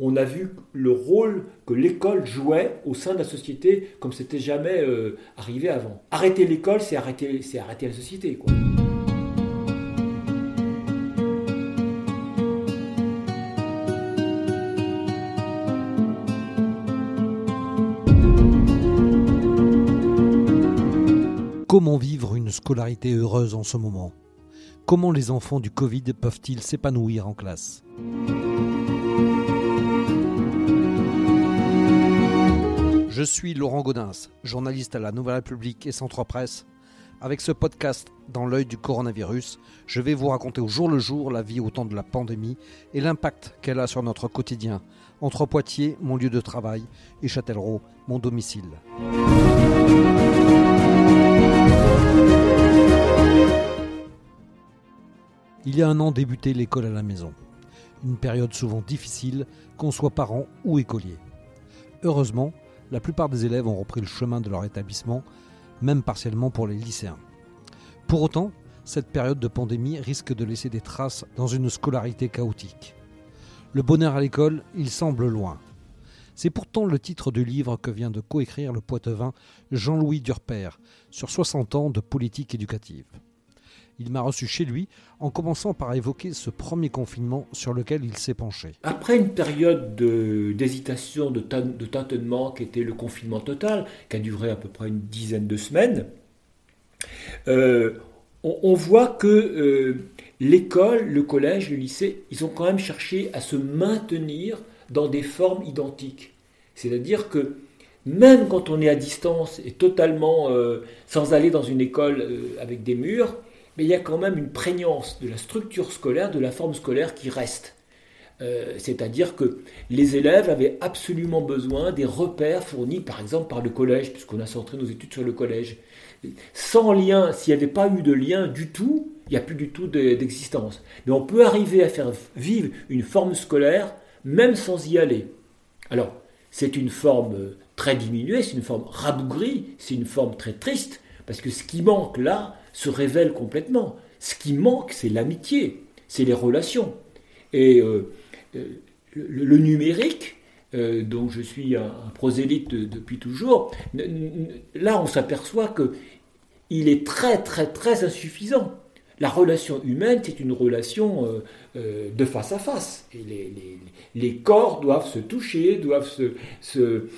On a vu le rôle que l'école jouait au sein de la société comme c'était jamais euh, arrivé avant. Arrêter l'école, c'est arrêter, la société. Comment vivre une scolarité heureuse en ce moment? Comment les enfants du Covid peuvent-ils s'épanouir en classe? Je suis Laurent Gaudens, journaliste à la Nouvelle République et Centre Presse. Avec ce podcast dans l'œil du coronavirus, je vais vous raconter au jour le jour la vie au temps de la pandémie et l'impact qu'elle a sur notre quotidien, entre Poitiers, mon lieu de travail, et Châtellerault, mon domicile. Il y a un an débutait l'école à la maison. Une période souvent difficile, qu'on soit parent ou écolier. Heureusement, la plupart des élèves ont repris le chemin de leur établissement, même partiellement pour les lycéens. Pour autant, cette période de pandémie risque de laisser des traces dans une scolarité chaotique. Le bonheur à l'école, il semble loin. C'est pourtant le titre du livre que vient de coécrire le poitevin Jean-Louis Durper sur 60 ans de politique éducative. Il m'a reçu chez lui en commençant par évoquer ce premier confinement sur lequel il s'est penché. Après une période d'hésitation, de, tâtonnement qui était le confinement total, qui a duré à peu près une dizaine de semaines, euh, on, voit que euh, l'école, le collège, le lycée, ils ont quand même cherché à se maintenir dans des formes identiques. C'est-à-dire que même quand on est à distance et totalement euh, sans aller dans une école avec des murs, mais il y a quand même une prégnance de la structure scolaire, de la forme scolaire qui reste. Euh, c'est-à-dire que les élèves avaient absolument besoin des repères fournis par exemple par le collège, puisqu'on a centré nos études sur le collège. Sans lien, s'il n'y avait pas eu de lien du tout, il n'y a plus du tout d'existence. Mais on peut arriver à faire vivre une forme scolaire même sans y aller. Alors, c'est une forme très diminuée, c'est une forme rabougrie, c'est une forme très triste, parce que ce qui manque là, se révèle complètement. Ce qui manque, c'est l'amitié, c'est les relations. Et euh, euh, le, numérique, euh, dont je suis un, prosélyte depuis toujours, là on s'aperçoit que il est très très très insuffisant. La relation humaine, c'est une relation de face à face. Les, corps doivent se toucher, doivent se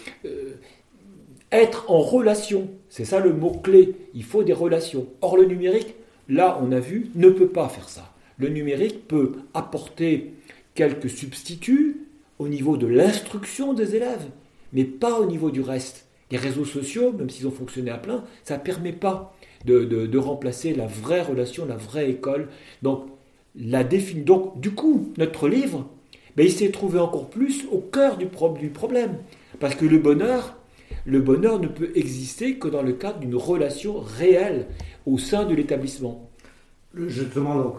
être en relation. C'est ça le mot-clé. Il faut des relations. Or, le numérique, là, on a vu, ne peut pas faire ça. Le numérique peut apporter quelques substituts au niveau de l'instruction des élèves, mais pas au niveau du reste. Les réseaux sociaux, même s'ils ont fonctionné à plein, ça ne permet pas de, remplacer la vraie relation, la vraie école. Donc, la Donc, du coup, notre livre, ben, il s'est trouvé encore plus au cœur du, du problème. Parce que le bonheur, le bonheur ne peut exister que dans le cadre d'une relation réelle au sein de l'établissement. Justement,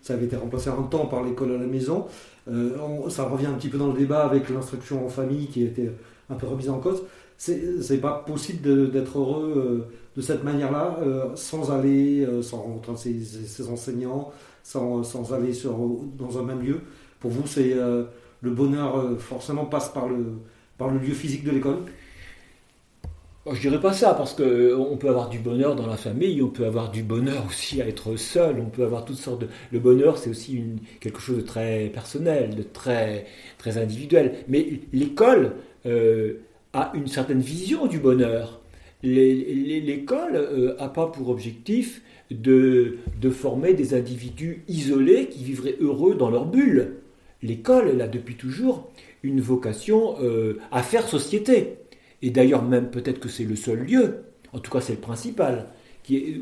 ça avait été remplacé un temps par l'école à la maison. Euh, ça revient un petit peu dans le débat avec l'instruction en famille qui était un peu remise en cause. C'est pas possible d'être heureux euh, de cette manière-là euh, sans aller, sans rencontrer ses, enseignants, sans, aller dans un même lieu. Pour vous, c'est le bonheur forcément passe par le, par le lieu physique de l'école? Je dirais pas ça, parce qu'on euh, peut avoir du bonheur dans la famille, on peut avoir du bonheur aussi à être seul, on peut avoir toutes sortes de... Le bonheur, c'est aussi quelque chose de très personnel, de très, très individuel. Mais l'école euh, a une certaine vision du bonheur. L'école euh, pas pour objectif de, de former des individus isolés qui vivraient heureux dans leur bulle. L'école, elle a depuis toujours une vocation à faire société et d'ailleurs même peut-être que c'est le seul lieu, en tout cas c'est le principal,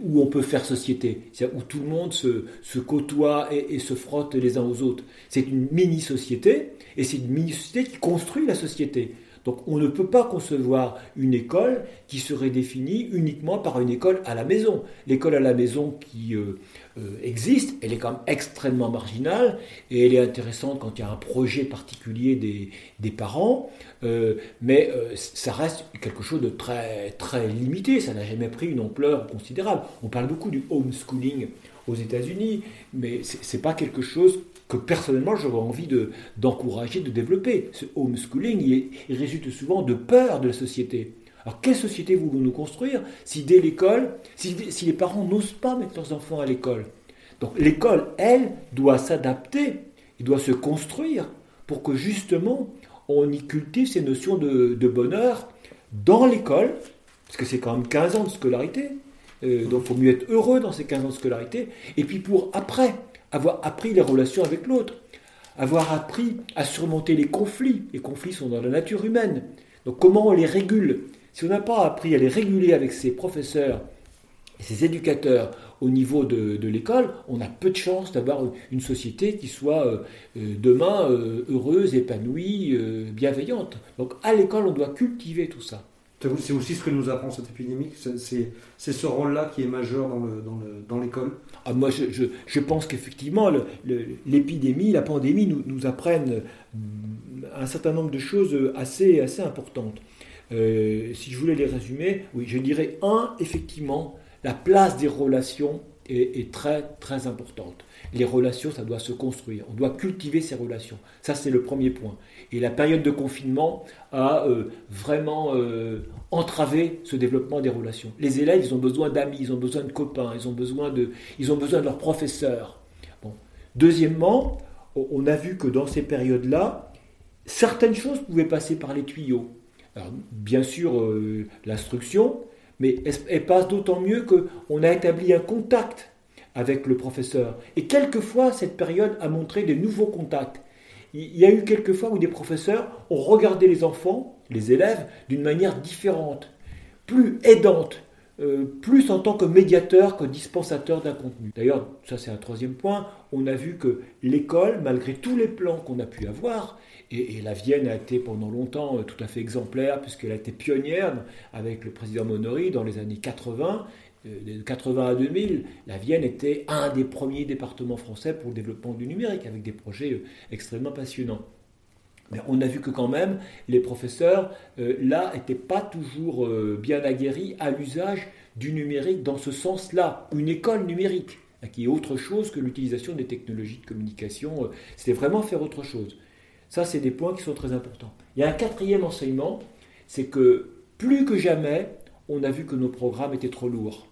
où on peut faire société, où tout le monde se, se côtoie et, se frotte les uns aux autres. C'est une mini-société, et c'est une mini-société qui construit la société. Donc on ne peut pas concevoir une école qui serait définie uniquement par une école à la maison. L'école à la maison qui euh, euh, existe, elle est quand même extrêmement marginale et elle est intéressante quand il y a un projet particulier des, parents, euh, mais ça reste quelque chose de très, très limité, ça n'a jamais pris une ampleur considérable. On parle beaucoup du homeschooling aux États-Unis, mais ce n'est pas quelque chose que personnellement j'aurais envie d'encourager, de, développer. Ce homeschooling, il, résulte souvent de peur de la société. Alors quelle société voulons-nous construire si dès l'école, si, les parents n'osent pas mettre leurs enfants à l'école? Donc l'école, elle, doit s'adapter, il doit se construire pour que justement on y cultive ces notions de, de bonheur dans l'école, parce que c'est quand même 15 ans de scolarité, euh, donc il faut mieux être heureux dans ces 15 ans de scolarité, et puis pour après, avoir appris les relations avec l'autre, avoir appris à surmonter les conflits. Les conflits sont dans la nature humaine. Donc comment on les régule? Si on n'a pas appris à les réguler avec ses professeurs ses éducateurs au niveau de, l'école, on a peu de chances d'avoir une société qui soit euh, euh, demain heureuse, épanouie, bienveillante. Donc à l'école, on doit cultiver tout ça. C'est aussi ce que nous apprend cette épidémie, c'est ce rôle-là qui est majeur dans l'école. Ah, moi, je, pense qu'effectivement, l'épidémie, la pandémie nous, nous, apprennent un certain nombre de choses assez, assez importantes. Euh, si je voulais les résumer, oui, je dirais un, effectivement, la place des relations est, très, très importante. Les relations, ça doit se construire. On doit cultiver ces relations. Ça, c'est le premier point. Et la période de confinement a euh, vraiment euh, entravé ce développement des relations. Les élèves, ils ont besoin d'amis, ils ont besoin de copains, ils ont besoin de, ils ont besoin de leurs professeurs. Bon. Deuxièmement, on a vu que dans ces périodes-là, certaines choses pouvaient passer par les tuyaux. Alors, bien sûr, euh, l'instruction, mais elle, passe d'autant mieux qu'on a établi un contact avec le professeur. Et quelquefois, cette période a montré des nouveaux contacts. Il y a eu quelques fois où des professeurs ont regardé les enfants, les élèves, d'une manière différente, plus aidante, euh, plus en tant que médiateur que dispensateur d'un contenu. D'ailleurs, ça c'est un troisième point, on a vu que l'école, malgré tous les plans qu'on a pu avoir, et, la Vienne a été pendant longtemps euh, tout à fait exemplaire, puisqu'elle a été pionnière avec le président Monori dans les années 80, de 80 à 2000, la Vienne était un des premiers départements français pour le développement du numérique, avec des projets euh, extrêmement passionnants. Mais on a vu que quand même, les professeurs, euh, là, n'étaient pas toujours euh, bien aguerris à l'usage du numérique dans ce sens-là, une école numérique, hein, qui est autre chose que l'utilisation des technologies de communication. C'était vraiment faire autre chose. Ça, c'est des points qui sont très importants. Il y a un quatrième enseignement, c'est que plus que jamais, on a vu que nos programmes étaient trop lourds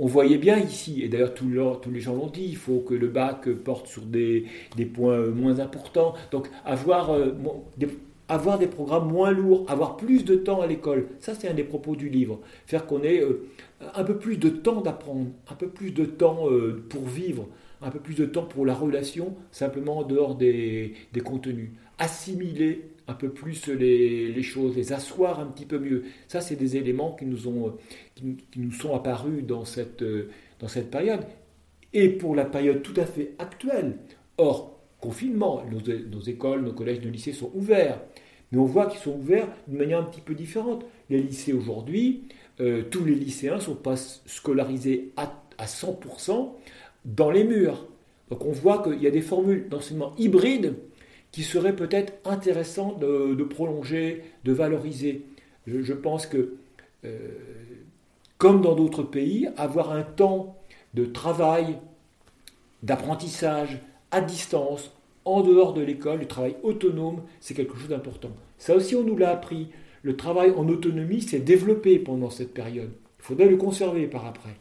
on voyait bien ici, et d'ailleurs tous, les gens l'ont dit, il faut que le bac porte sur des, points moins importants. Donc avoir, euh, des, avoir des programmes moins lourds, avoir plus de temps à l'école, ça c'est un des propos du livre. Faire qu'on ait euh, un peu plus de temps d'apprendre, un peu plus de temps euh, pour vivre, un peu plus de temps pour la relation, simplement en dehors des, des contenus. Assimiler un peu plus les, choses, les asseoir un petit peu mieux. Ça, c'est des éléments qui nous, ont, qui, nous sont apparus dans cette, dans cette période. Et pour la période tout à fait actuelle, hors confinement, nos, écoles, nos collèges, nos lycées sont ouverts. Mais on voit qu'ils sont ouverts d'une manière un petit peu différente. Les lycées aujourd'hui, euh, tous les lycéens ne sont pas scolarisés à, à 100% dans les murs. Donc on voit qu'il y a des formules d'enseignement hybrides qui serait peut-être intéressant de, prolonger, de valoriser. Je, pense que, euh, comme dans d'autres pays, avoir un temps de travail, d'apprentissage à distance, en dehors de l'école, du travail autonome, c'est quelque chose d'important. Ça aussi, on nous l'a appris. Le travail en autonomie s'est développé pendant cette période. Il faudrait le conserver par après.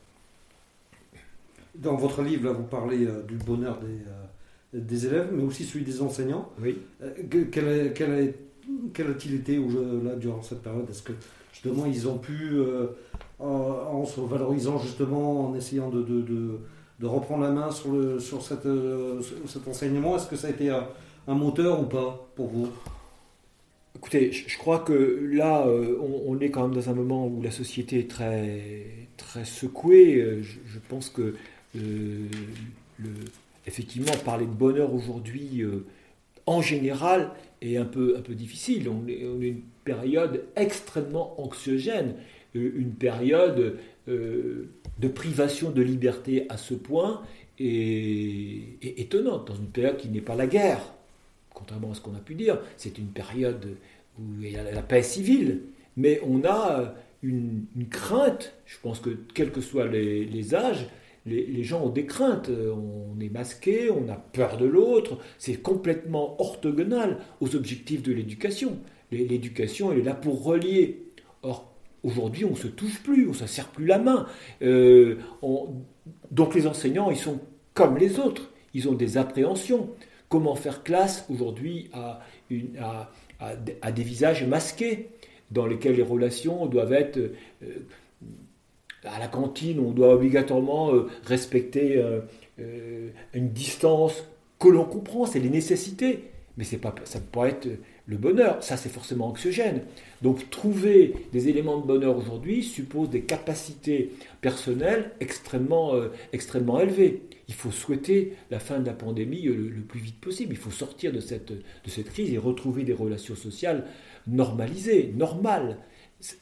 Dans votre livre, là, vous parlez euh, du bonheur des, euh, des élèves, mais aussi celui des enseignants. Oui. Euh, quelle, quelle, quelle a-t-il été là, durant cette période? Est-ce que justement ils ont pu, en, se valorisant justement, en essayant de, de, de, reprendre la main sur, le, sur cette, cet enseignement, est-ce que ça a été un, moteur ou pas pour vous? Écoutez, je, crois que là, on, est quand même dans un moment où la société est très, très secouée. Je, pense que le effectivement, parler de bonheur aujourd'hui, euh, en général, est un peu, un peu difficile. On est, une période extrêmement anxiogène, euh, une période euh, de privation de liberté à ce point est, étonnante, dans une période qui n'est pas la guerre, contrairement à ce qu'on a pu dire. C'est une période où il y a la paix civile, mais on a une, crainte, je pense que quels que soient les âges, les, gens ont des craintes, on est masqué, on a peur de l'autre, c'est complètement orthogonal aux objectifs de l'éducation. L'éducation, elle est là pour relier. Or, aujourd'hui, on ne se touche plus, on ne se serre plus la main. Euh, donc les enseignants, ils sont comme les autres, ils ont des appréhensions. Comment faire classe aujourd'hui à, à, des visages masqués dans lesquels les relations doivent être... Euh, à la cantine, on doit obligatoirement euh, respecter une distance que l'on comprend, c'est les nécessités. Mais pas, ça peut pas être le bonheur. Ça, c'est forcément anxiogène. Donc, trouver des éléments de bonheur aujourd'hui suppose des capacités personnelles extrêmement, euh, extrêmement élevées. Il faut souhaiter la fin de la pandémie euh, le, plus vite possible. Il faut sortir de cette, de cette crise et retrouver des relations sociales normalisées, normales.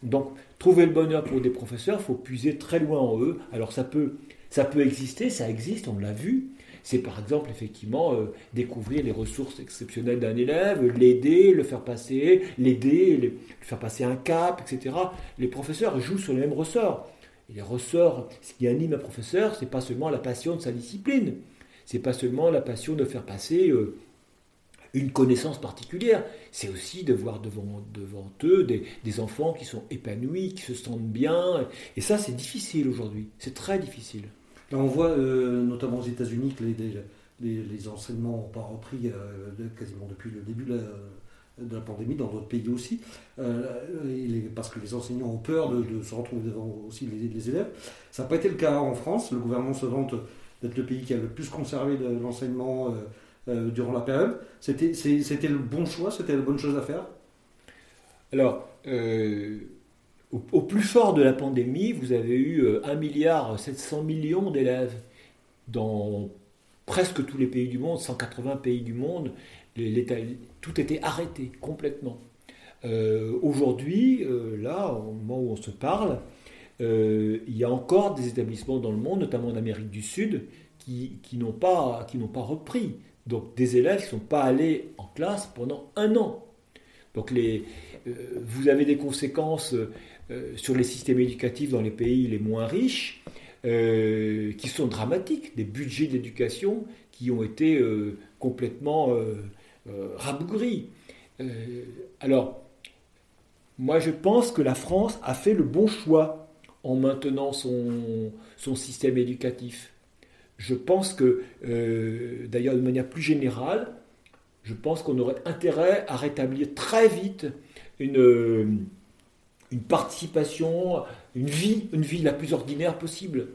Donc, trouver le bonheur pour des professeurs, il faut puiser très loin en eux. Alors, ça peut, ça peut exister, ça existe, on l'a vu c'est par exemple effectivement euh, découvrir les ressources exceptionnelles d'un élève, l'aider, le faire passer, l'aider, le faire passer un cap, etc. Les professeurs jouent sur les mêmes ressorts. Les ressorts, ce qui anime un professeur, c'est pas seulement la passion de sa discipline, c'est pas seulement la passion de faire passer euh, une connaissance particulière, c'est aussi de voir devant, devant eux des, des, enfants qui sont épanouis, qui se sentent bien. Et ça, c'est difficile aujourd'hui, c'est très difficile on voit euh, notamment aux États-Unis que les, les, enseignements n'ont pas repris euh, quasiment depuis le début de la, pandémie, dans d'autres pays aussi, euh, parce que les enseignants ont peur de, se retrouver devant aussi les, élèves. Ça n'a pas été le cas en France. Le gouvernement se vante d'être le pays qui a le plus conservé l'enseignement durant la période. C'était le bon choix, c'était la bonne chose à faire? Alors, au, plus fort de la pandémie, vous avez eu 1 euh, milliard 700 millions d'élèves dans presque tous les pays du monde, 180 pays du monde. tout était arrêté complètement. Euh, aujourd'hui, euh, là, au moment où on se parle, il y a encore des établissements dans le monde, notamment en Amérique du Sud, qui, n'ont pas, repris. Donc des élèves ne sont pas allés en classe pendant un an. Donc vous avez des conséquences sur les systèmes éducatifs dans les pays les moins riches, euh, qui sont dramatiques, des budgets d'éducation qui ont été euh, complètement rabougris. alors, moi je pense que la France a fait le bon choix en maintenant son, son système éducatif. Je pense que, d'ailleurs de manière plus générale, je pense qu'on aurait intérêt à rétablir très vite une, une participation, une vie, une vie la plus ordinaire possible.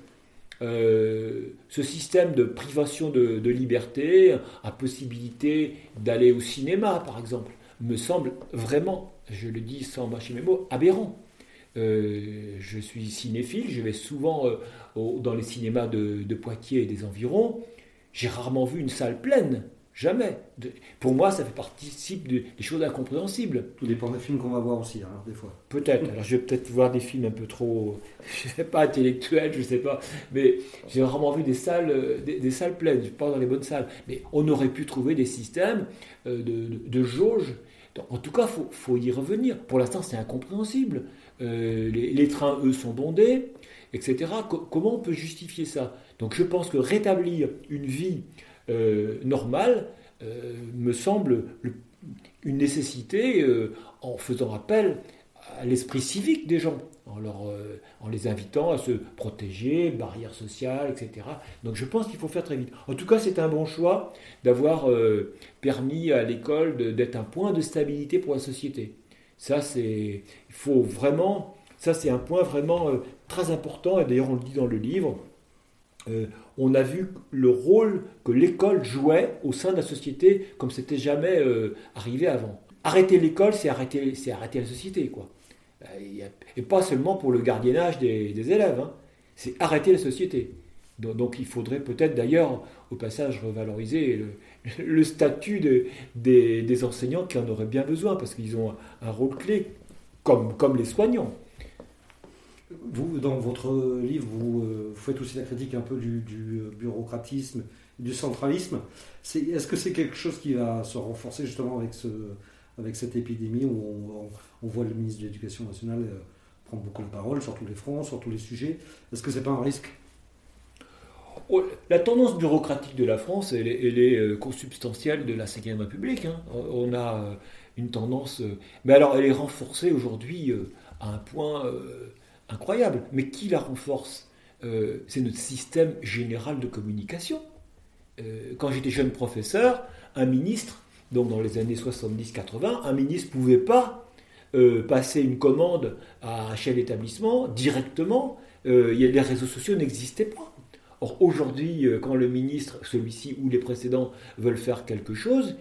Euh, ce système de privation de, liberté, impossibilité d'aller au cinéma, par exemple, me semble vraiment, je le dis sans mâcher mes mots, aberrant. Euh, je suis cinéphile, je vais souvent euh, dans les cinémas de Poitiers et des environs. J'ai rarement vu une salle pleine. Jamais. Pour moi, ça fait partie des choses incompréhensibles. Tout dépend des films qu'on va voir aussi, hein, des fois. Peut-être. Alors, je vais peut-être voir des films un peu trop, je sais pas, intellectuels, je sais pas. Mais j'ai rarement vu des salles, euh, des, salles pleines. Je pas dans les bonnes salles. Mais on aurait pu trouver des systèmes euh, de, de, jauge. en tout cas, il faut, y revenir. Pour l'instant, c'est incompréhensible. Euh, les, trains, eux, sont bondés, etc. comment on peut justifier ça? Donc, je pense que rétablir une vie euh, normal euh, me semble une nécessité euh, en faisant appel à l'esprit civique des gens, en, leur, en les invitant à se protéger, barrières sociales, etc. Donc je pense qu'il faut faire très vite. En tout cas, c'est un bon choix d'avoir permis à l'école d'être un point de stabilité pour la société. Ça, c'est, il faut vraiment, ça c'est un point vraiment très important, et d'ailleurs on le dit dans le livre, euh, on a vu le rôle que l'école jouait au sein de la société comme c'était jamais euh, arrivé avant. Arrêter l'école, c'est arrêter, c'est arrêter la société, quoi. Euh, et pas seulement pour le gardiennage des, élèves, hein. c'est arrêter la société. Donc, il faudrait peut-être d'ailleurs, au passage, revaloriser le, statut des, enseignants qui en auraient bien besoin, parce qu'ils ont un, rôle clé, comme, comme les soignants. Vous, dans votre livre, vous, euh, faites aussi la critique un peu du, euh, bureaucratisme, du centralisme. Est-ce que c'est quelque chose qui va se renforcer justement avec, ce, avec cette épidémie où on, voit le ministre de l'Éducation nationale euh, prendre beaucoup de parole sur tous les fronts, sur tous les sujets? Est-ce que c'est pas un risque? La tendance bureaucratique de la France, elle, est consubstantielle de la Ve République. Hein. On a une tendance. mais alors, elle est renforcée aujourd'hui à un point incroyable. Mais qui la renforce C'est notre système général de communication. quand j'étais jeune professeur, un ministre, donc dans les années 70-80, un ministre ne pouvait pas passer une commande à un chef d'établissement directement. les réseaux sociaux n'existaient pas. Or, aujourd'hui, euh, quand le ministre, celui-ci ou les précédents, veulent faire quelque chose,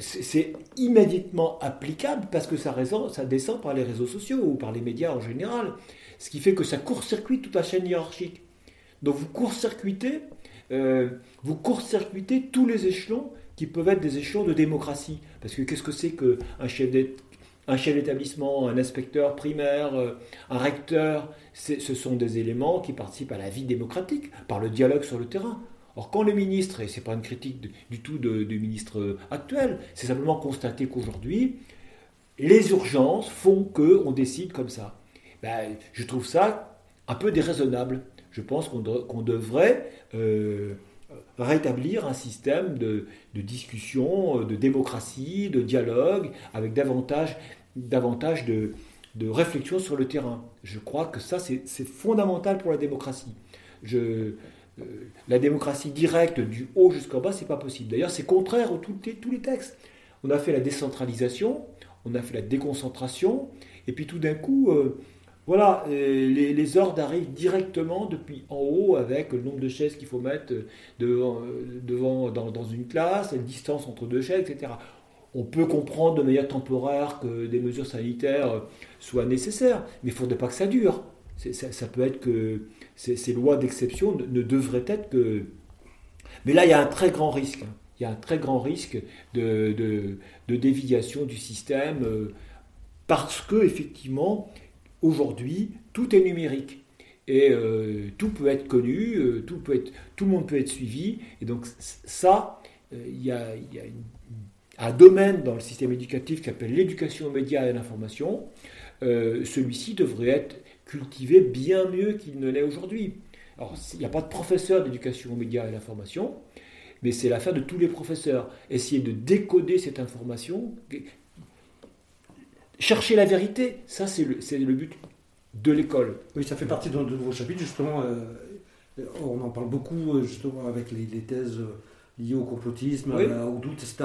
c'est immédiatement applicable parce que ça, descend par les réseaux sociaux ou par les médias en général. Ce qui fait que ça court-circuite toute la chaîne hiérarchique. Donc vous court-circuitez, euh, court-circuitez tous les échelons qui peuvent être des échelons de démocratie. Parce que qu'est-ce que c'est qu'un chef un chef d'établissement, un inspecteur primaire, euh, un recteur, ce sont des éléments qui participent à la vie démocratique par le dialogue sur le terrain. Or, quand le ministre, et ce n'est pas une critique du tout du ministre actuel, c'est simplement constater qu'aujourd'hui, les urgences font qu'on décide comme ça. Ben, je trouve ça un peu déraisonnable. Je pense qu'on devrait euh, rétablir un système de, de, discussion, de démocratie, de dialogue, avec davantage davantage de, réflexion sur le terrain. Je crois que ça, c'est fondamental pour la démocratie. Je, euh, la démocratie directe du haut jusqu'en bas, c'est pas possible. D'ailleurs, c'est contraire à tous les textes. On a fait la décentralisation, on a fait la déconcentration, et puis tout d'un coup, euh, voilà, euh, les, ordres arrivent directement depuis en haut avec le nombre de chaises qu'il faut mettre devant, devant dans, dans, une classe, la distance entre deux chaises, etc on peut comprendre de manière temporaire que des mesures sanitaires soient nécessaires, mais il ne faudrait pas que ça dure. Ça, peut être que ces, lois d'exception ne, devraient être que... Mais là, il y a un très grand risque. Hein. Il y a un très grand risque de, déviation du système euh, parce que, effectivement, aujourd'hui, tout est numérique. Et euh, tout peut être connu, euh, tout, peut être, tout le monde peut être suivi. Et donc ça, il y a, un domaine dans le système éducatif qui s'appelle l'éducation aux médias et à l'information, celui-ci devrait être cultivé bien mieux qu'il ne l'est aujourd'hui. Alors, il n'y a pas de professeur d'éducation aux médias et à l'information, mais c'est l'affaire de tous les professeurs. Essayer de décoder cette information, chercher la vérité, ça c'est le, le, but de l'école. Oui, ça fait partie de, vos chapitres, justement. Euh, on en parle beaucoup, euh, justement, avec les, les thèses liées au complotisme, au doute, etc.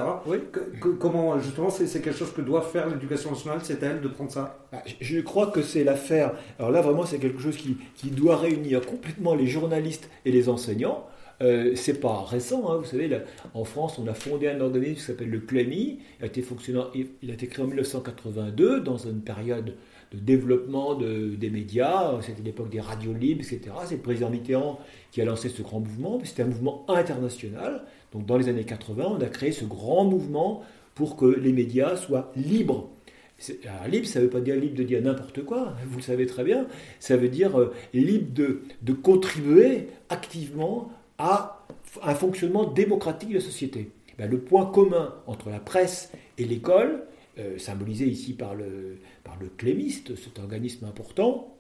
comment, justement, c'est quelque chose que doit faire l'éducation nationale, c'est elle de prendre ça? Ah, Je crois que c'est l'affaire. Alors là, vraiment, c'est quelque chose qui, qui, doit réunir complètement les journalistes et les enseignants. Euh, c'est pas récent, hein, vous savez, en France, on a fondé un organisme qui s'appelle le CLEMI. Il a été fonctionnant, il a été créé en 1982 dans une période de développement de, des médias. C'était l'époque des radios libres, etc. C'est le président Mitterrand qui a lancé ce grand mouvement. C'était un mouvement international. Donc dans les années 80, on a créé ce grand mouvement pour que les médias soient libres. Alors, libre, ça ne veut pas dire libre de dire n'importe quoi, vous le savez très bien. Ça veut dire euh, libre de, de, contribuer activement à un fonctionnement démocratique de la société. Ben, le point commun entre la presse et l'école, euh, symbolisé ici par le, par le clémiste, cet organisme important,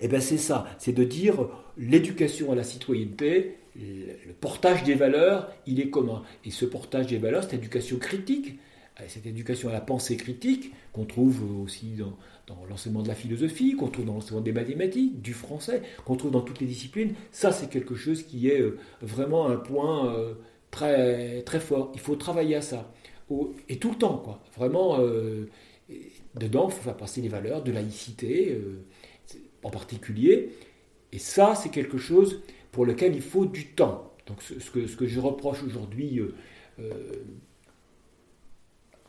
eh ben c'est ça, c'est de dire l'éducation à la citoyenneté, le portage des valeurs, il est commun. Et ce portage des valeurs, cette éducation critique, euh, cette éducation à la pensée critique, qu'on trouve aussi dans, l'enseignement de la philosophie, qu'on trouve dans l'enseignement des mathématiques, du français, qu'on trouve dans toutes les disciplines, ça c'est quelque chose qui est euh, vraiment un point euh, très, très fort. Il faut travailler à ça. Et tout le temps, quoi. Vraiment, dedans, il faut faire passer les valeurs de laïcité, en particulier. Et ça, c'est quelque chose pour lequel il faut du temps. Donc ce, que, je reproche aujourd'hui euh, euh,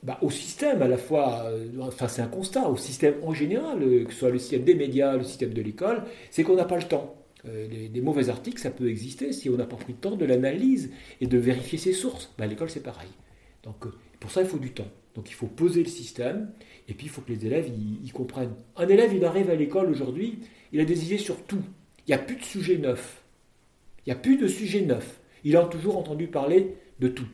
bah, au système, à la fois, euh, enfin c'est un constat, au système en général, que ce soit le système des médias, le système de l'école, c'est qu'on n'a pas le temps. des, mauvais articles, ça peut exister si on n'a pas pris le temps de l'analyse et de vérifier ses sources. Bah, à l'école, c'est pareil. Donc pour ça, il faut du temps. Donc il faut poser le système, et puis il faut que les élèves y, comprennent. Un élève, il arrive à l'école aujourd'hui, il a des idées sur tout. Il n'y a plus de sujet neuf. Il n'y a plus de sujet neuf. Il a toujours entendu parler de tout.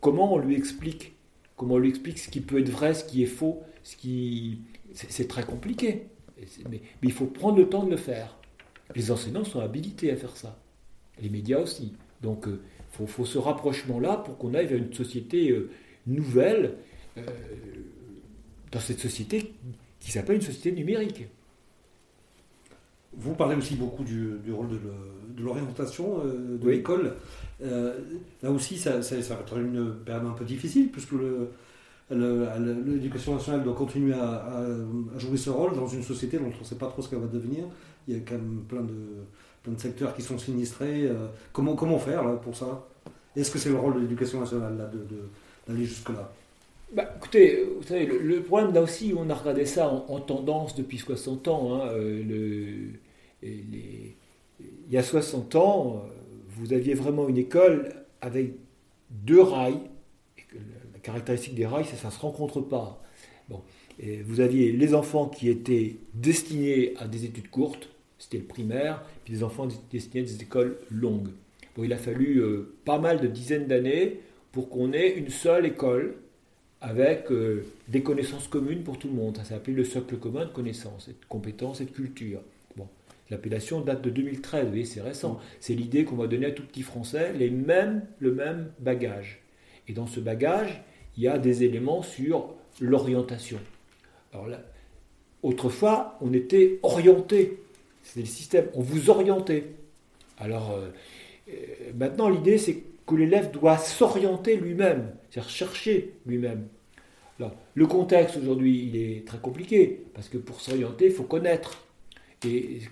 comment on lui explique Comment on lui explique ce qui peut être vrai, ce qui est faux, ce qui c'est très compliqué. Mais, il faut prendre le temps de le faire. Les enseignants sont habilités à faire ça. Les médias aussi. Donc, il faut, ce rapprochement-là pour qu'on aille vers une société nouvelle, dans cette société qui s'appelle une société numérique. Vous parlez aussi beaucoup du, rôle de l'orientation de l'école. Euh, là aussi, ça, ça, va être une période un peu difficile, puisque l'éducation nationale doit continuer à, jouer ce rôle dans une société dont on ne sait pas trop ce qu'elle va devenir. Il y a quand même plein de, plein de secteurs qui sont sinistrés. Euh, comment, comment faire là, pour ça? Est-ce que c'est le rôle de l'éducation nationale là, d'aller jusque-là? Bah, écoutez, vous savez, le, problème là aussi, on a regardé ça en, tendance depuis 60 ans. Hein, euh, le, il y a 60 ans, vous aviez vraiment une école avec deux rails. la caractéristique des rails, c'est que ça ne se rencontre pas. Bon. Vous aviez les enfants qui étaient destinés à des études courtes, c'était le primaire, puis les enfants destinés à des écoles longues. Bon, il a fallu euh, pas mal de dizaines d'années pour qu'on ait une seule école avec euh, des connaissances communes pour tout le monde. Ça appelé le socle commun de connaissances, de compétences et de culture. L'appellation date de 2013, vous c'est récent. C'est l'idée qu'on va donner à tout petit français les mêmes, le même bagage. Et dans ce bagage, il y a des éléments sur l'orientation. Autrefois, on était orienté. C'était le système, on vous orientait. Alors euh, euh, maintenant, l'idée, c'est que l'élève doit s'orienter lui-même, c'est-à-dire chercher lui-même. le contexte aujourd'hui, il est très compliqué, parce que pour s'orienter, il faut connaître.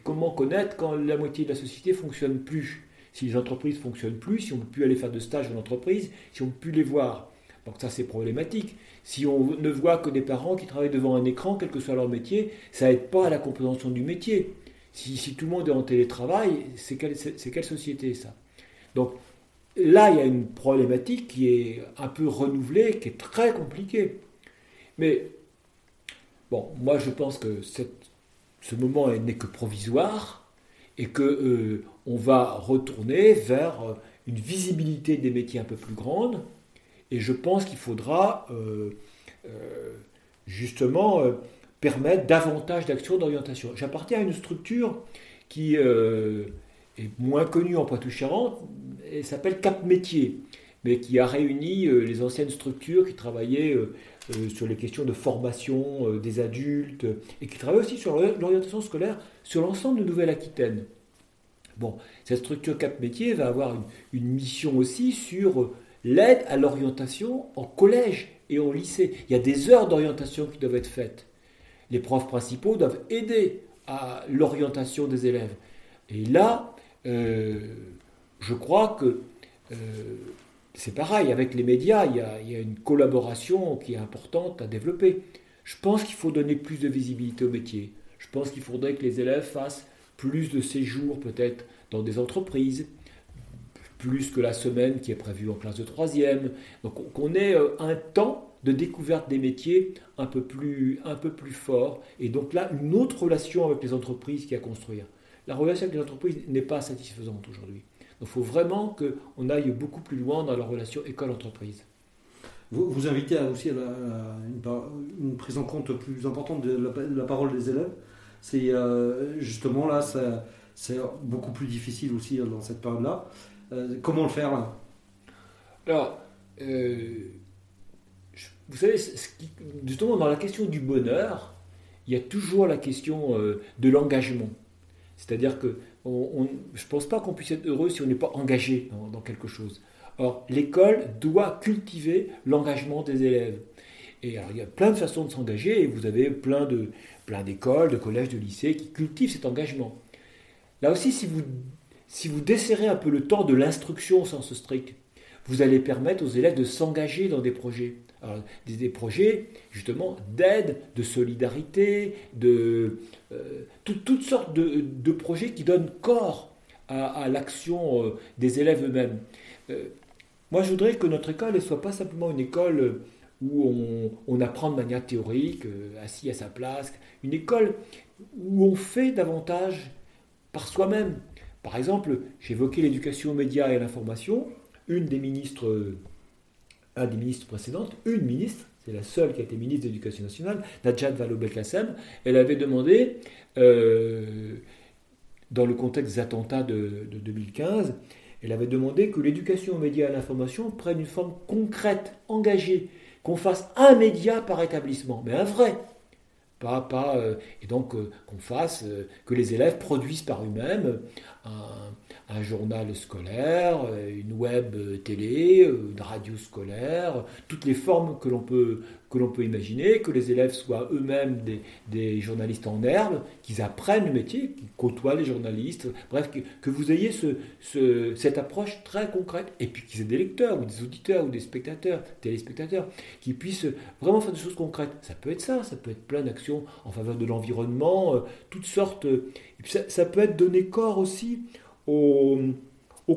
Comment connaître quand la moitié de la société fonctionne plus Si les entreprises fonctionnent plus, si on ne peut plus aller faire de stage en entreprise, si on ne peut plus les voir? Donc ça c'est problématique. Si on ne voit que des parents qui travaillent devant un écran, quel que soit leur métier, ça n'aide pas à la compréhension du métier. Si, tout le monde est en télétravail, c'est quelle, quelle société ça? Donc là, il y a une problématique qui est un peu renouvelée, qui est très compliquée. Mais bon, moi je pense que cette ce moment n'est que provisoire et que euh, on va retourner vers euh, une visibilité des métiers un peu plus grande. Et je pense qu'il faudra euh, justement permettre davantage d'actions d'orientation. J'appartiens à une structure qui est moins connue en Poitou-Charentes, et s'appelle Cap Métier, mais qui a réuni les anciennes structures qui travaillaient sur les questions de formation euh, des adultes, et qui travaille aussi sur l'orientation scolaire sur l'ensemble de Nouvelle-Aquitaine. Bon, cette structure Cap Métier va avoir une, mission aussi sur l'aide à l'orientation en collège et en lycée. Il y a des heures d'orientation qui doivent être faites. Les profs principaux doivent aider à l'orientation des élèves. Et là, euh, je crois que c'est pareil, avec les médias, il y, a, une collaboration qui est importante à développer. Je pense qu'il faut donner plus de visibilité au métier. Je pense qu'il faudrait que les élèves fassent plus de séjours peut-être dans des entreprises, plus que la semaine qui est prévue en classe de troisième. Donc qu'on ait euh, un temps de découverte des métiers un peu, plus, fort. Et donc là, une autre relation avec les entreprises qui a construire. La relation avec les entreprises n'est pas satisfaisante aujourd'hui. Il faut vraiment qu'on aille beaucoup plus loin dans la relation école-entreprise. Vous, vous invitez aussi à, une, prise en compte plus importante de la, parole des élèves. C'est euh, justement là, c'est beaucoup plus difficile aussi dans cette période-là. Euh, comment le faire là? Alors, euh, vous savez, justement, dans la question du bonheur, il y a toujours la question de l'engagement. C'est-à-dire que je ne pense pas qu'on puisse être heureux si on n'est pas engagé dans, quelque chose. Or, l'école doit cultiver l'engagement des élèves. Et alors, il y a plein de façons de s'engager, et vous avez plein de d'écoles, de collèges, de lycées qui cultivent cet engagement. Là aussi, si vous desserrez un peu le temps de l'instruction au sens strict, vous allez permettre aux élèves de s'engager dans des projets. Des, projets justement d'aide, de solidarité, de, euh, toutes sortes de, projets qui donnent corps à, l'action euh, des élèves eux-mêmes. Euh, moi, je voudrais que notre école ne soit pas simplement une école où on, apprend de manière théorique, assis à sa place, une école où on fait davantage par soi-même. Par exemple, j'évoquais l'éducation aux médias et à l'information. Une des ministres, un des ministres précédentes, une ministre, c'est la seule qui a été ministre de l'Éducation nationale, Najat Vallaud-Belkacem, elle avait demandé euh, dans le contexte des attentats de, 2015, elle avait demandé que l'éducation aux médias et à l'information prenne une forme concrète, engagée, qu'on fasse un média par établissement, mais un vrai. Pas, pas, euh, et donc euh, qu'on fasse, que les élèves produisent par eux-mêmes un, journal scolaire, euh, une web euh, télé, euh, une radio scolaire, toutes les formes que l'on peut, que l'on peut imaginer, que les élèves soient eux-mêmes des, journalistes en herbe, qu'ils apprennent le métier, qu'ils côtoient les journalistes, bref, que, vous ayez ce, cette approche très concrète, et puis qu'ils aient des lecteurs, ou des auditeurs, ou des spectateurs, téléspectateurs, qui puissent vraiment faire des choses concrètes. Ça peut être ça, ça peut être plein d'actions en faveur de l'environnement, toutes sortes. Ça, peut être donner corps aussi au,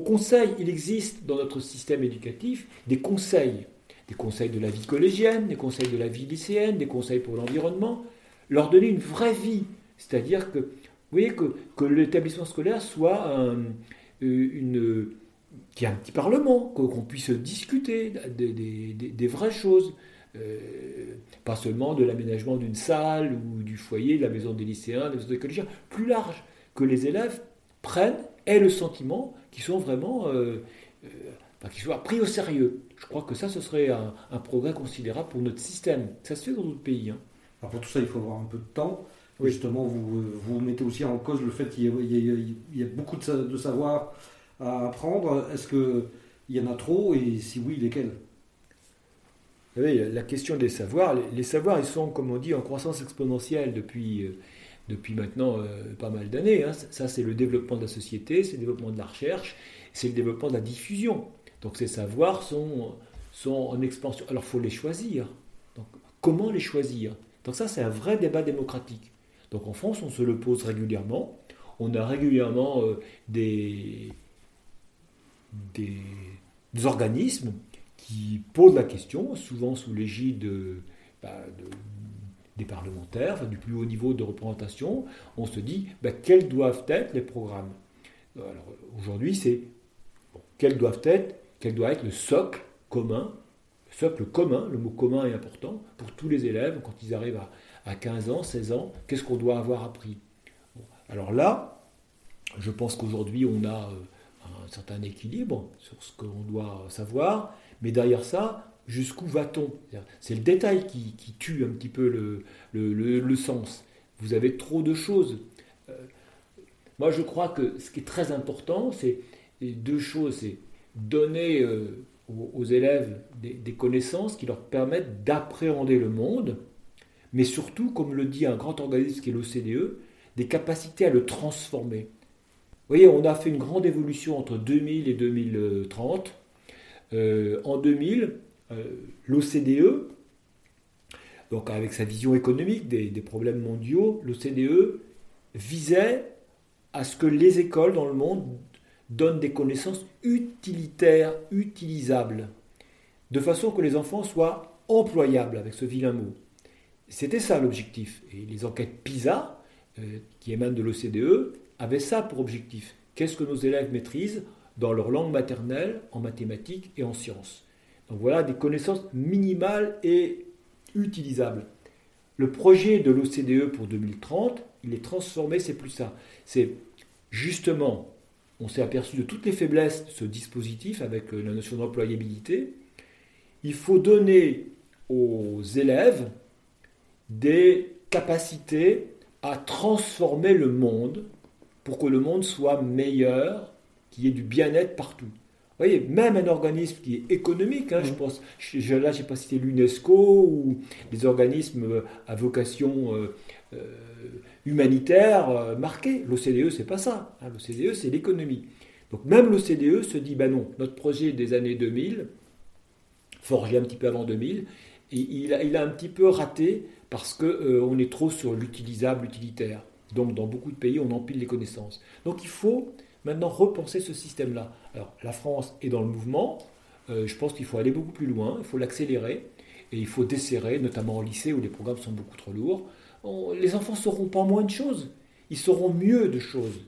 conseil. Il existe dans notre système éducatif des conseils, des conseils de la vie collégienne, des conseils de la vie lycéenne, des conseils pour l'environnement, leur donner une vraie vie. C'est-à-dire que, vous voyez, que, que l'établissement scolaire soit un, euh, une, un petit parlement, qu'on puisse discuter des, vraies choses. Euh, pas seulement de l'aménagement d'une salle ou du foyer, de la maison des lycéens, des maisons des collégiens, plus large, que les élèves prennent et le sentiment qu'ils sont vraiment euh, euh, qu'ils soient pris au sérieux. Je crois que ça, ce serait un, progrès considérable pour notre système. Ça se fait dans d'autres pays. Hein. Alors pour tout ça, il faut avoir un peu de temps. Justement, vous, vous mettez aussi en cause le fait qu'il y, a beaucoup de, savoir à apprendre. Est-ce qu'il y en a trop? Et si oui, lesquels? Oui, la question des savoirs, les, savoirs, ils sont, comme on dit, en croissance exponentielle depuis, euh, depuis maintenant euh, pas mal d'années. Hein. Ça, c'est le développement de la société, c'est le développement de la recherche, c'est le développement de la diffusion. Donc ces savoirs sont, sont en expansion. Alors il faut les choisir. Comment les choisir? Donc ça, c'est un vrai débat démocratique. Donc en France, on se le pose régulièrement. On a régulièrement euh, des, des, organismes qui posent la question, souvent sous l'égide bah, de des parlementaires, du plus haut niveau de représentation, on se dit ben, quels doivent être les programmes? Alors aujourd'hui, c'est quels doivent être, quel doit être le socle commun, le socle commun, le mot commun est important pour tous les élèves quand ils arrivent à, 15 ans, 16 ans, qu'est-ce qu'on doit avoir appris? Alors là, je pense qu'aujourd'hui on a euh, un certain équilibre sur ce qu'on doit savoir, mais derrière ça, jusqu'où va-t-on? C'est le détail qui, tue un petit peu le, sens. Vous avez trop de choses. Euh, moi, je crois que ce qui est très important, c'est deux choses. C'est donner euh, aux, élèves des, connaissances qui leur permettent d'appréhender le monde, mais surtout, comme le dit un grand organisme qui est l'OCDE, des capacités à le transformer. Vous voyez, on a fait une grande évolution entre 2000 et 2030. Euh, en 2000, euh, l'OCDE, donc avec sa vision économique des, problèmes mondiaux, l'OCDE visait à ce que les écoles dans le monde donnent des connaissances utilitaires, utilisables, de façon que les enfants soient employables avec ce vilain mot. C'était ça l'objectif. Et les enquêtes PISA, euh, qui émanent de l'OCDE, avaient ça pour objectif. Qu'est-ce que nos élèves maîtrisent dans leur langue maternelle, en mathématiques et en sciences donc voilà des connaissances minimales et utilisables. Le projet de l'OCDE pour 2030, il est transformé, c'est plus ça. C'est justement, on s'est aperçu de toutes les faiblesses de ce dispositif avec euh, la notion d'employabilité. Il faut donner aux élèves des capacités à transformer le monde pour que le monde soit meilleur, qu'il y ait du bien-être partout. Vous voyez, même un organisme qui est économique, hein, je pense, je, là, je n'ai pas cité l'UNESCO ou des organismes euh, à vocation euh, euh, humanitaire marqués. L'OCDE, c'est pas ça. Hein. L'OCDE, c'est l'économie. Donc même l'OCDE se dit, ben non, notre projet des années 2000, forgé un petit peu avant 2000, et il, a, il a un petit peu raté parce qu'on est trop sur l'utilisable, utilitaire. Donc dans beaucoup de pays, on empile les connaissances. Donc il faut maintenant repenser ce système-là. Alors la France est dans le mouvement, euh, je pense qu'il faut aller beaucoup plus loin, il faut l'accélérer, et il faut desserrer, notamment au lycée où les programmes sont beaucoup trop lourds. les enfants sauront pas moins de choses, ils sauront mieux de choses,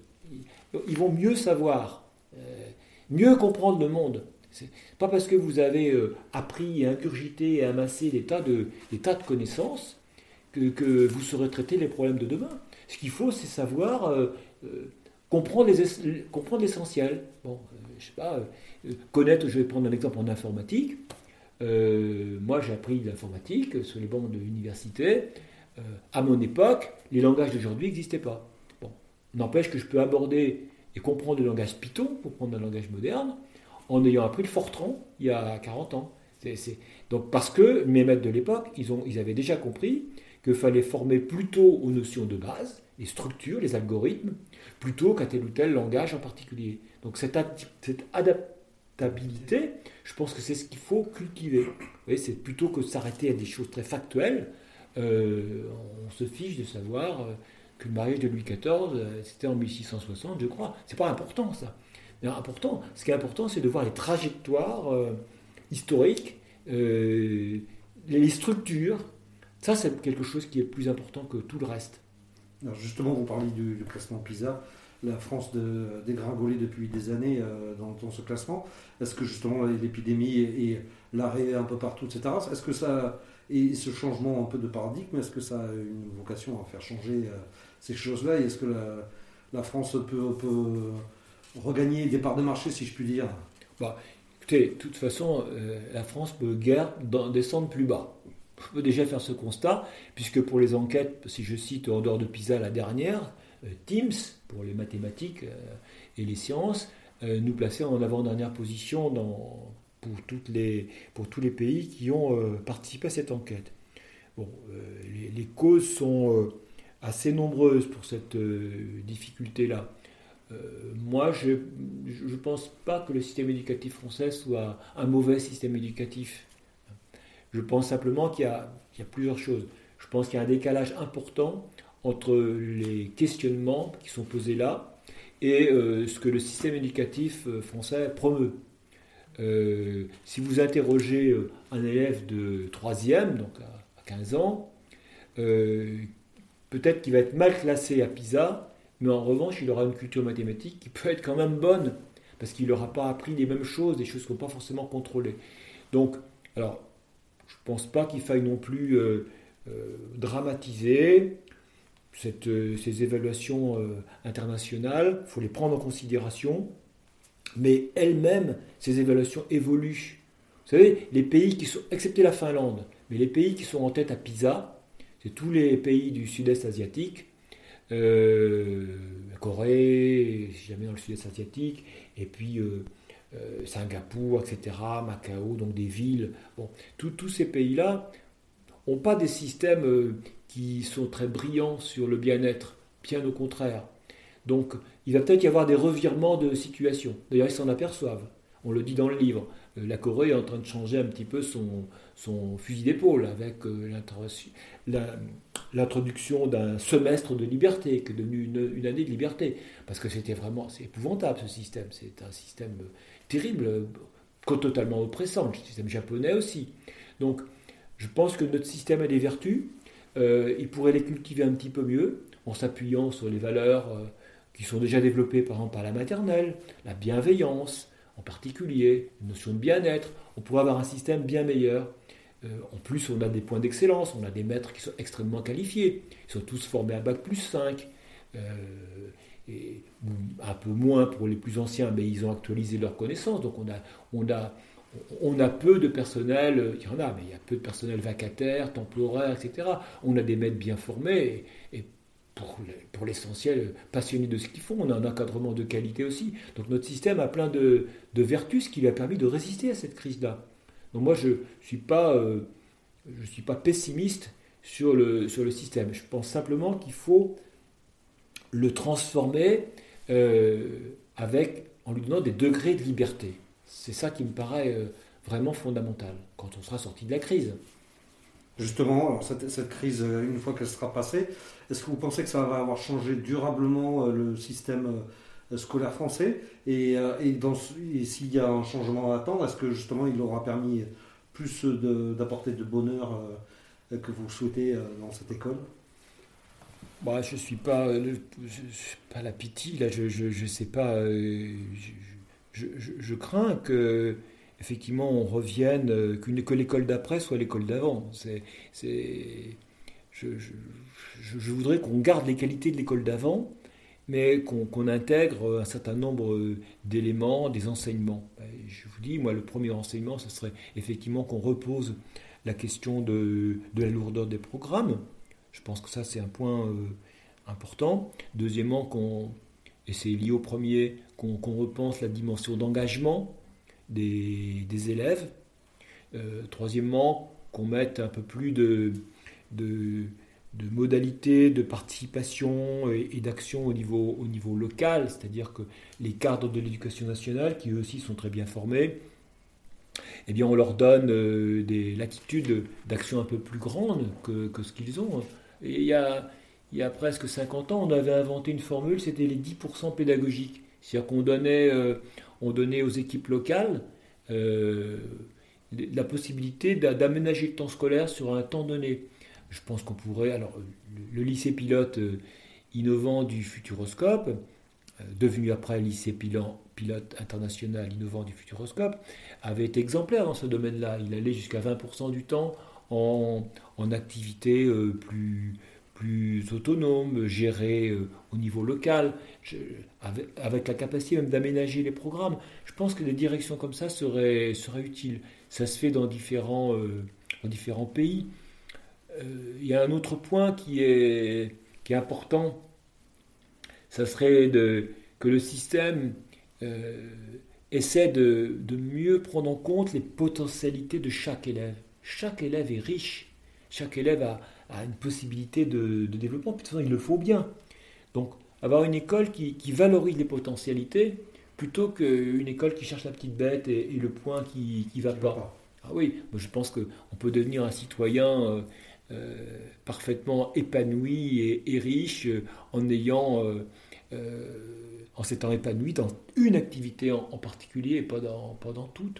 ils, vont mieux savoir, euh, mieux comprendre le monde. C'est pas parce que vous avez euh, appris ingurgité et amassé des tas de, connaissances que, que, vous saurez traiter les problèmes de demain. Ce qu'il faut, c'est savoir comprendre l'essentiel. Bon, je sais pas, connaître, je vais prendre un exemple en informatique. moi, j'ai appris l'informatique sur les bancs de l'université. à mon époque, les langages d'aujourd'hui n'existaient pas. Bon, n'empêche que je peux aborder et comprendre le langage Python, pour prendre un langage moderne, en ayant appris le Fortran il y a 40 ans. Donc parce que mes maîtres de l'époque, ils, ils avaient déjà compris qu'il fallait former plutôt aux notions de base, les structures, les algorithmes, plutôt qu'à tel ou tel langage en particulier. Donc cette, adaptabilité, je pense que c'est ce qu'il faut cultiver. C'est plutôt que s'arrêter à des choses très factuelles, euh, on se fiche de savoir euh, que le mariage de Louis XIV, euh, c'était en 1660, je crois. C'est pas important ça. Important, ce qui est important, c'est de voir les trajectoires historiques, les structures. Ça, c'est quelque chose qui est plus important que tout le reste. Justement, vous parlez du, classement PISA. La France de, dégringolé depuis des années dans, dans, ce classement. Est-ce que justement l'épidémie et, et l'arrêt un peu partout, etc., est-ce que ça et ce changement un peu de paradigme, est-ce que ça a une vocation à faire changer euh, ces choses-là? Et est-ce que la, France peut, regagner des parts de marché, si je puis dire? Bah, Écoutez, de toute façon, euh, la France peut guère descendre plus bas. On peut déjà faire ce constat, puisque pour les enquêtes, si je cite en dehors de PISA la dernière, euh, Teams, pour les mathématiques et les sciences, nous plaçait en avant-dernière position pour, tous les pays qui ont euh, participé à cette enquête. Bon, euh, les, causes sont euh, assez nombreuses pour cette difficulté-là. moi, je ne pense pas que le système éducatif français soit un mauvais système éducatif. Je pense simplement qu'il y, a plusieurs choses. Je pense qu'il y a un décalage important entre les questionnements qui sont posés là et ce que le système éducatif français promeut. Euh, si vous interrogez euh, un élève de 3e, donc à 15 ans, euh, peut-être qu'il va être mal classé à PISA, mais en revanche, il aura une culture mathématique qui peut être quand même bonne, parce qu'il n'aura pas appris les mêmes choses, des choses qu'on n'a pas forcément contrôlées. Donc, alors, je ne pense pas qu'il faille non plus dramatiser ces évaluations internationales, il faut les prendre en considération mais elles-mêmes, ces évaluations évoluent. Vous savez, les pays qui sont, excepté la Finlande, mais les pays qui sont en tête à PISA, c'est tous les pays du sud-est asiatique, euh, la Corée, si jamais dans le sud-est asiatique, et puis euh, euh, Singapour, etc., Macao, donc des villes. Bon, tous ces pays-là n'ont pas des systèmes qui sont très brillants sur le bien-être, bien au contraire. Donc, il va peut-être y avoir des revirements de situation. D'ailleurs, ils s'en aperçoivent. On le dit dans le livre. Euh, la Corée est en train de changer un petit peu son, fusil d'épaule avec euh, l'introduction d'un semestre de liberté, qui est devenu une, année de liberté. Parce que c'était vraiment, épouvantable ce système. C'est un système terrible, totalement oppressant. Le système japonais aussi. Donc, je pense que notre système a des vertus. Euh, il pourrait les cultiver un petit peu mieux en s'appuyant sur les valeurs qui sont déjà exemple par la maternelle, la bienveillance en particulier, une notion de bien-être. On pourrait avoir un système bien meilleur. Euh, en plus, on a des points d'excellence, on a des maîtres qui sont extrêmement qualifiés, ils sont tous formés à bac plus 5. Et un peu moins pour les plus anciens, mais ils ont actualisé leurs connaissances. Donc on a, on a, on a peu de personnel, il y en a, mais il y a peu de personnel vacataire, temporaire, etc. On a des maîtres bien formés, et, pour l'essentiel, passionnés de ce qu'ils font. On a un encadrement de qualité aussi. Donc notre système a plein de, vertus qui lui a permis de résister à cette crise-là. Donc moi, je ne suis, pas, euh, suis pas pessimiste sur le, sur le système. Je pense simplement qu'il faut le transformer euh, avec, en lui donnant des degrés de liberté. C'est ça qui me paraît euh, vraiment fondamental quand on sera sorti de la crise. Justement, alors cette, crise, euh, une fois qu'elle sera passée, est-ce que vous pensez que ça va avoir changé durablement le système scolaire français? Et, s'il y a un changement à attendre, est-ce que justement il aura permis plus d'apporter de, bonheur que vous souhaitez dans cette école? Bah, je suis pas, pas la pitié, là, je ne sais pas. je, je, crains que effectivement, on revienne, euh, que l'école d'après soit l'école d'avant. C'est, je, voudrais qu'on garde les qualités de l'école d'avant mais qu'on intègre un certain nombre d'éléments, des enseignements. Je vous dis, moi, le premier enseignement, ce serait effectivement qu'on repose la question de, la lourdeur des programmes. Je pense que ça, c'est un point important. Deuxièmement, qu'on, et c'est lié au premier, qu'on repense la dimension d'engagement des, élèves. troisièmement, qu'on mette un peu plus de, modalités de participation et, d'action au niveau, au niveau local, c'est-à-dire que les cadres de l'éducation nationale, qui eux aussi sont très bien formés, eh bien on leur donne euh, des latitudes d'action un peu plus grandes que, ce qu'ils ont. Il y a, presque 50 ans, on avait inventé une formule, c'était les 10% pédagogiques. C'est-à-dire qu'on donnait, euh, on donnait aux équipes locales euh, la possibilité d'aménager le temps scolaire sur un temps donné. Je pense qu'on pourrait. Alors, le lycée pilote euh, innovant du Futuroscope, devenu après lycée pilote international innovant du Futuroscope, avait été exemplaire dans ce domaine-là. Il allait jusqu'à 20% du temps en, en activité euh, plus, plus autonome, gérée au niveau local, avec, la capacité même d'aménager les programmes. Je pense que des directions comme ça seraient, seraient utiles. Ça se fait dans différents, euh, différents pays. Euh, il y a un autre point qui est, qui est important, ça serait de, que le système euh, essaie de, mieux prendre en compte les potentialités de chaque élève. Chaque élève est riche, chaque élève a, une possibilité de, développement, puis de toute façon il le faut bien. Donc avoir une école qui, qui valorise les potentialités, plutôt qu'une école qui cherche la petite bête et, le point qui ne va pas. Ah oui, je pense qu'on peut devenir un citoyen euh, euh, parfaitement épanoui et, riche euh, en ayant, en s'étant épanoui dans une activité en, particulier et pas dans, pas dans toutes.